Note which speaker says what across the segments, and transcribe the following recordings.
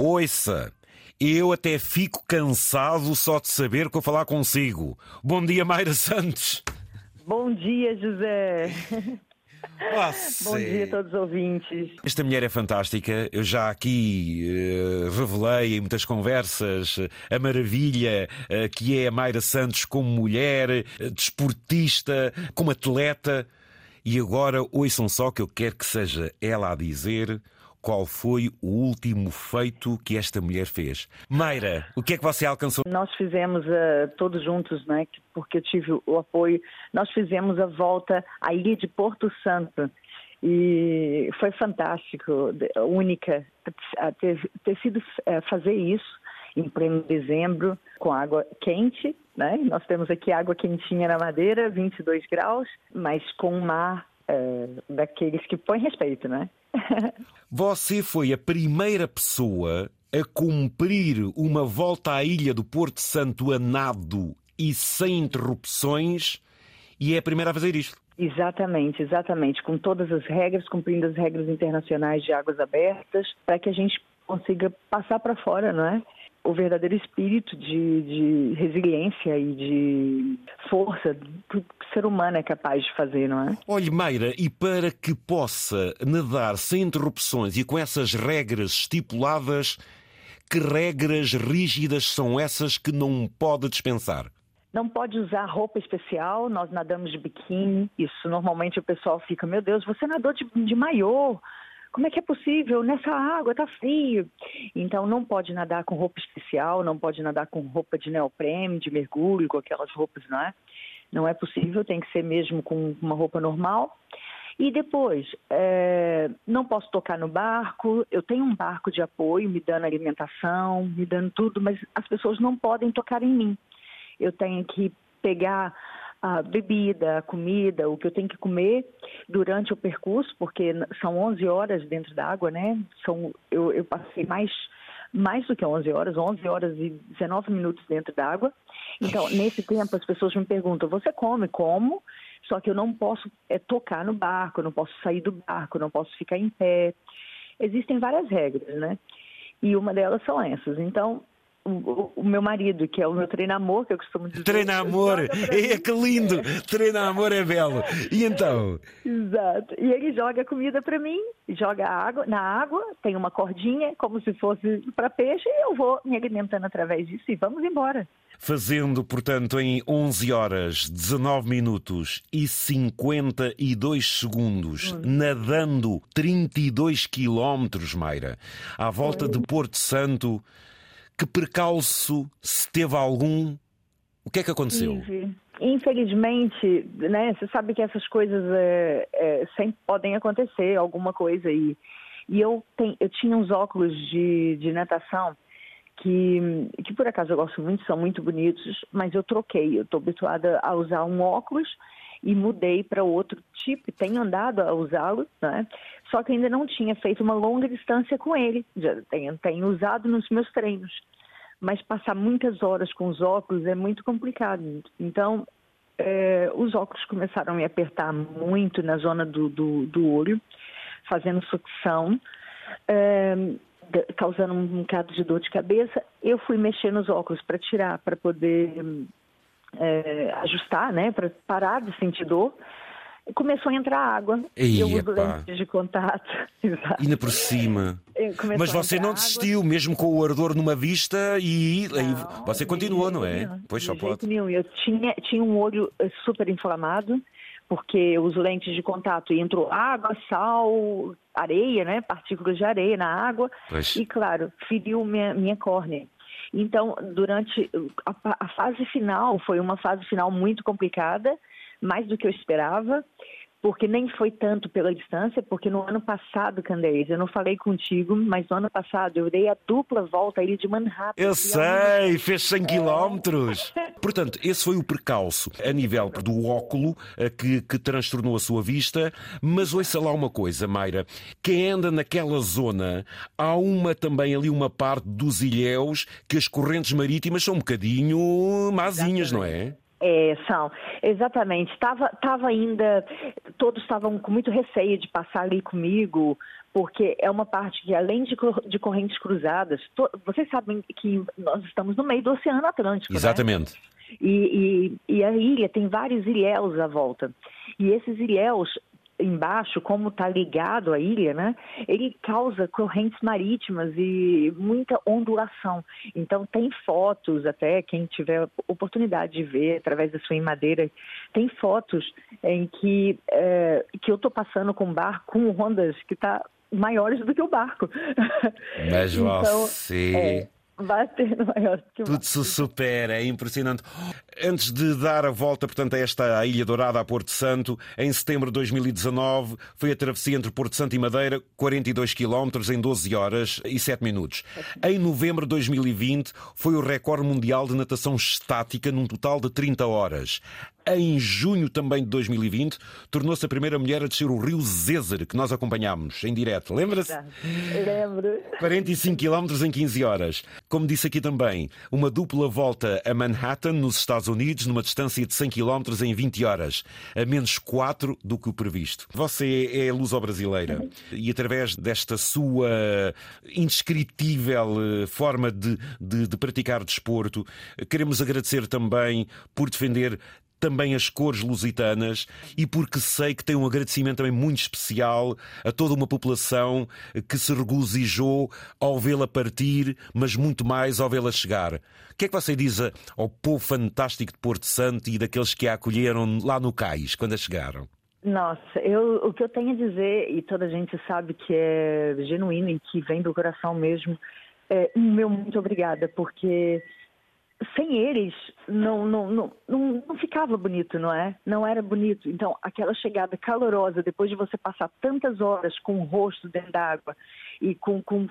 Speaker 1: Ouça, eu até fico cansado só de saber que vou falar consigo. Bom dia, Mayra Santos.
Speaker 2: Bom dia, José.
Speaker 1: Nossa.
Speaker 2: Bom dia a todos os ouvintes.
Speaker 1: Esta mulher é fantástica. Eu já aqui uh, revelei em muitas conversas uh, a maravilha uh, que é a Mayra Santos como mulher, desportista, como atleta. E agora ouçam só que eu quero que seja ela a dizer qual foi o último feito que esta mulher fez. Mayra, o que é que você alcançou?
Speaker 2: Nós fizemos uh, todos juntos, né? Porque eu tive o apoio. Nós fizemos a volta à ilha de Porto Santo e foi fantástico, única ter, ter sido uh, fazer isso em pleno dezembro com água quente, né? Nós temos aqui água quentinha na madeira, 22 graus, mas com um mar é, daqueles que põem respeito, né?
Speaker 1: Você foi a primeira pessoa a cumprir uma volta à ilha do Porto Santo a nado e sem interrupções e é a primeira a fazer isto.
Speaker 2: Exatamente, exatamente, com todas as regras, cumprindo as regras internacionais de águas abertas, para que a gente consiga passar para fora, não é? O verdadeiro espírito de, de, resiliência e de força que o ser humano é capaz de fazer, não é?
Speaker 1: Olhe, Mayra, e para que possa nadar sem interrupções e com essas regras estipuladas, que regras rígidas são essas que não pode dispensar?
Speaker 2: Não pode usar roupa especial, nós nadamos de biquíni, isso normalmente o pessoal fica, meu Deus, você nadou de, de maiô, como é que é possível? Nessa água está frio. Então não pode nadar com roupa especial, não pode nadar com roupa de neoprene, de mergulho, com aquelas roupas, não é? Não é possível, tem que ser mesmo com uma roupa normal. E depois, é, não posso tocar no barco, eu tenho um barco de apoio me dando alimentação, me dando tudo, mas as pessoas não podem tocar em mim. Eu tenho que pegar a bebida, a comida, o que eu tenho que comer durante o percurso, porque são 11 horas dentro da água, né? São, eu, eu passei mais mais do que 11 horas, 11 horas e 19 minutos dentro da água. Então, nesse tempo, as pessoas me perguntam: você come? Como? Só que eu não posso é, tocar no barco, eu não posso sair do barco, eu não posso ficar em pé. Existem várias regras, né? E uma delas são essas. Então, o, o, meu marido, que é o meu treinamor, que eu costumo dizer.
Speaker 1: Treinamor! É, que lindo! Treinamor é belo! E então?
Speaker 2: Exato. E ele joga comida para mim, joga água na água, tem uma cordinha, como se fosse para peixe, e eu vou me alimentando através disso e vamos embora.
Speaker 1: Fazendo, portanto, em 11 horas, 19 minutos e 52 segundos, hum. nadando 32 quilómetros, Mayra, à volta de Porto Santo, que percalço, se teve algum, o que é que aconteceu?
Speaker 2: Infelizmente, né, você sabe que essas coisas é, é, sempre podem acontecer, alguma coisa. E, e eu, tem, eu tinha uns óculos de, de natação que, que por acaso eu gosto muito, são muito bonitos, mas eu troquei. Eu estou habituada a usar um óculos e mudei para outro tipo, tenho andado a usá-lo, né? só que ainda não tinha feito uma longa distância com ele, já tenho, tenho usado nos meus treinos. Mas passar muitas horas com os óculos é muito complicado. Então, é, os óculos começaram a me apertar muito na zona do, do, do olho, fazendo sucção, é, causando um bocado de dor de cabeça. Eu fui mexer nos óculos para tirar, para poder é, ajustar, né, para parar de sentir dor, começou a entrar água.
Speaker 1: E
Speaker 2: eu uso lentes de contato.
Speaker 1: Exato. Ainda por cima. Mas você não desistiu, água. mesmo com o ardor numa vista, e não, você continuou, não é?
Speaker 2: Nenhum, pois só pode. Nenhum. Eu tinha, tinha um olho eh, super inflamado, porque uso lentes de contato entrou água, sal, areia, né? Partículas de areia na água. Pois. E, claro, feriu minha, minha córnea. Então, durante a, a fase final, foi uma fase final muito complicada, mais do que eu esperava porque nem foi tanto pela distância, porque no ano passado, Candeias, eu não falei contigo, mas no ano passado eu dei a dupla volta ilha de Manhattan.
Speaker 1: Eu sei, fez 100 quilómetros. Portanto, esse foi o percalço a nível do óculo eh, que, que transtornou a sua vista, mas ouça lá uma coisa, Mayra, quem anda naquela zona, há uma também ali uma parte dos ilhéus que as correntes marítimas são um bocadinho mazinhas, não é?
Speaker 2: É, são, exatamente. Estava tava ainda, todos estavam com muito receio de passar ali comigo, porque é uma parte que, além de, de correntes cruzadas, to, vocês sabem que nós estamos no meio do Oceano Atlântico.
Speaker 1: Né? Exatamente.
Speaker 2: Né? E, e, e, a ilha tem vários ilhéus à volta. E esses ilhéus, embaixo, como está ligado à ilha, né, ele causa correntes marítimas e muita ondulação. Então tem fotos, até quem tiver oportunidade de ver através da sua madeira, tem fotos em que, é, que eu estou passando com um barco com ondas que está maiores do que o barco.
Speaker 1: Mas então, você... É,
Speaker 2: bater no maior
Speaker 1: Tudo se supera, é impressionante. Antes de dar a volta, portanto, a esta Ilha Dourada, a Porto Santo, em setembro de 2019, foi a travessia entre Porto Santo e Madeira, 42 km em 12 horas e 7 minutos. Em novembro de 2020, foi o recorde mundial de natação estática num total de 30 horas em junho também de 2020, tornou-se a primeira mulher a descer o rio Zézer, que nós acompanhámos em direto. Lembra-se?
Speaker 2: Lembro.
Speaker 1: 45 km em 15 horas. Como disse aqui também, uma dupla volta a Manhattan, nos Estados Unidos, numa distância de 100 km em 20 horas, a menos 4 do que o previsto. Você é luso-brasileira e através desta sua indescritível eh, forma de, de, de praticar desporto, queremos agradecer também por defender também as cores lusitanas e porque sei que tem um agradecimento também muito especial a toda uma população que se regozijou ao vê-la partir, mas muito mais ao vê-la chegar. O que é que você diz ao povo fantástico de Porto Santo e daqueles que a acolheram lá no cais, quando a chegaram?
Speaker 2: Nossa, eu, o que eu tenho a dizer, e toda a gente sabe que é genuíno e que vem do coração mesmo, é um meu muito obrigada, porque sem eles não, não, não, não, não ficava bonito, não é? Não era bonito. Então, aquela chegada calorosa, depois de você passar tantas horas com o rosto dentro d'água e com, com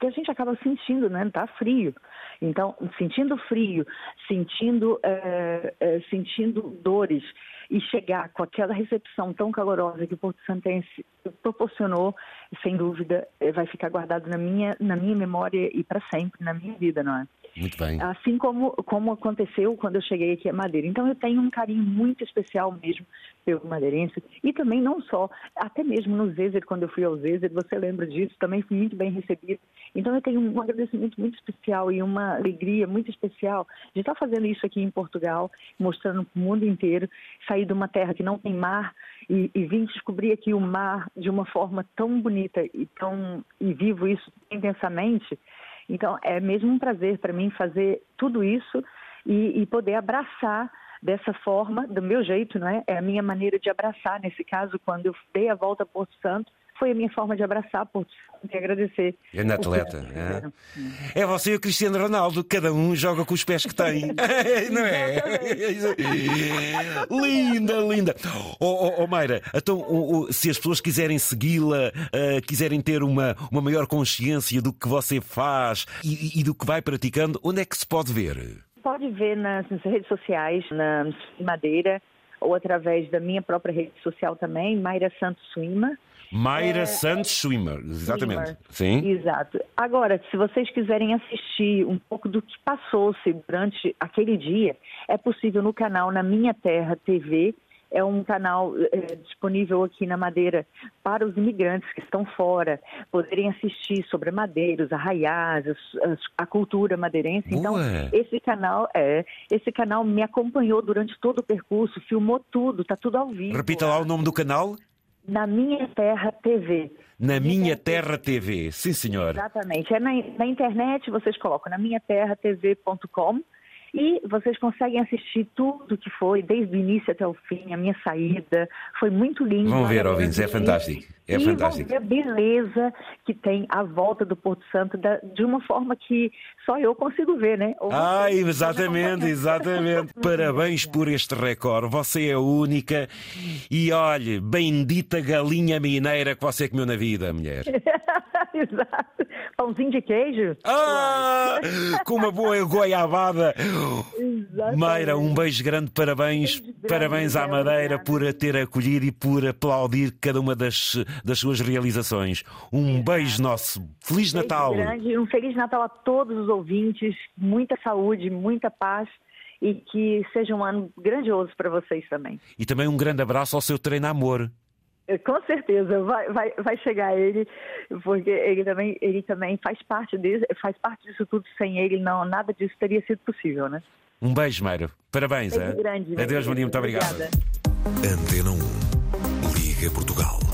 Speaker 2: que a gente acaba sentindo, né? Tá frio. Então, sentindo frio, sentindo, é, é, sentindo dores e chegar com aquela recepção tão calorosa que o Porto Santense proporcionou, sem dúvida, eh, vai ficar guardado na minha, na minha memória e para sempre na minha vida, não é?
Speaker 1: Muito bem.
Speaker 2: Assim como, como aconteceu quando eu cheguei aqui a Madeira. Então eu tenho um carinho muito especial mesmo pelo madeirense e também não só, até mesmo no Zezer, quando eu fui ao Zezer, você lembra disso, também fui muito bem recebido. Então eu tenho um agradecimento muito especial e uma alegria muito especial de estar fazendo isso aqui em Portugal, mostrando para o mundo inteiro, sair de uma terra que não tem mar e, e vim descobrir aqui o mar de uma forma tão bonita e tão e vivo isso intensamente então, é mesmo um prazer para mim fazer tudo isso e, e, poder abraçar dessa forma, do meu jeito, não é? É a minha maneira de abraçar. Nesse caso, quando eu dei a volta a Porto Santo, foi a minha forma de abraçar Porto e agradecer.
Speaker 1: Grande atleta. É? é você e o Cristiano Ronaldo, cada um joga com os pés que tem. não é? linda, linda. Oh, oh, oh Mayra, então, oh, se as pessoas quiserem segui-la, uh, quiserem ter uma, uma maior consciência do que você faz e, e do que vai praticando, onde é que se pode ver?
Speaker 2: Pode ver nas, nas redes sociais, na Madeira, ou através da minha própria rede social também, Mayra Santos Suima.
Speaker 1: Mayra é, Santos Swimmer, exatamente.
Speaker 2: Sim. Exato. Agora, se vocês quiserem assistir um pouco do que passou-se durante aquele dia, é possível no canal Na Minha Terra TV. É um canal é, disponível aqui na Madeira para os imigrantes que estão fora poderem assistir sobre madeiros, arraiais, a, a cultura madeirense. Boa. Então, esse canal é esse canal me acompanhou durante todo o percurso, filmou tudo, está tudo ao vivo.
Speaker 1: Repita lá o nome do canal.
Speaker 2: Na Minha Terra TV.
Speaker 1: Na Minha Terra TV, sim senhor.
Speaker 2: Exatamente. É na, na internet, vocês colocam na minhaterratv.com e vocês conseguem assistir tudo que foi, desde o início até o fim, a minha saída. Foi muito lindo.
Speaker 1: Vão ver, ouvintes, é fantástico. É
Speaker 2: e
Speaker 1: fantástico.
Speaker 2: Vão ver a beleza que tem a volta do Porto Santo da, de uma forma que só eu consigo ver, né?
Speaker 1: Ou ah, exatamente, exatamente. Parabéns por este recorde. Você é única e olhe, bendita galinha mineira que você comeu na vida, mulher.
Speaker 2: Exato. Pãozinho de queijo.
Speaker 1: Ah, com uma boa goiabada. Exatamente. Mayra, um beijo grande, parabéns. Beijo grande, parabéns à Madeira por a ter acolhido e por aplaudir cada uma das, das suas realizações. Um Exato. beijo nosso. Feliz
Speaker 2: beijo
Speaker 1: Natal.
Speaker 2: Grande, um Feliz Natal a todos os ouvintes. Muita saúde, muita paz e que seja um ano grandioso para vocês também.
Speaker 1: E também um grande abraço ao seu treino amor.
Speaker 2: Eh, com certeza, vai, vai, vai chegar ele, porque ele também, ele também faz parte disso, faz parte disso tudo. Sem ele, não, nada disso teria sido possível, né?
Speaker 1: Um beijo, Meiro. Parabéns,
Speaker 2: beijo é? grande.
Speaker 1: Adeus, Maninho, muito obrigado.
Speaker 3: Antena 1, Liga Portugal.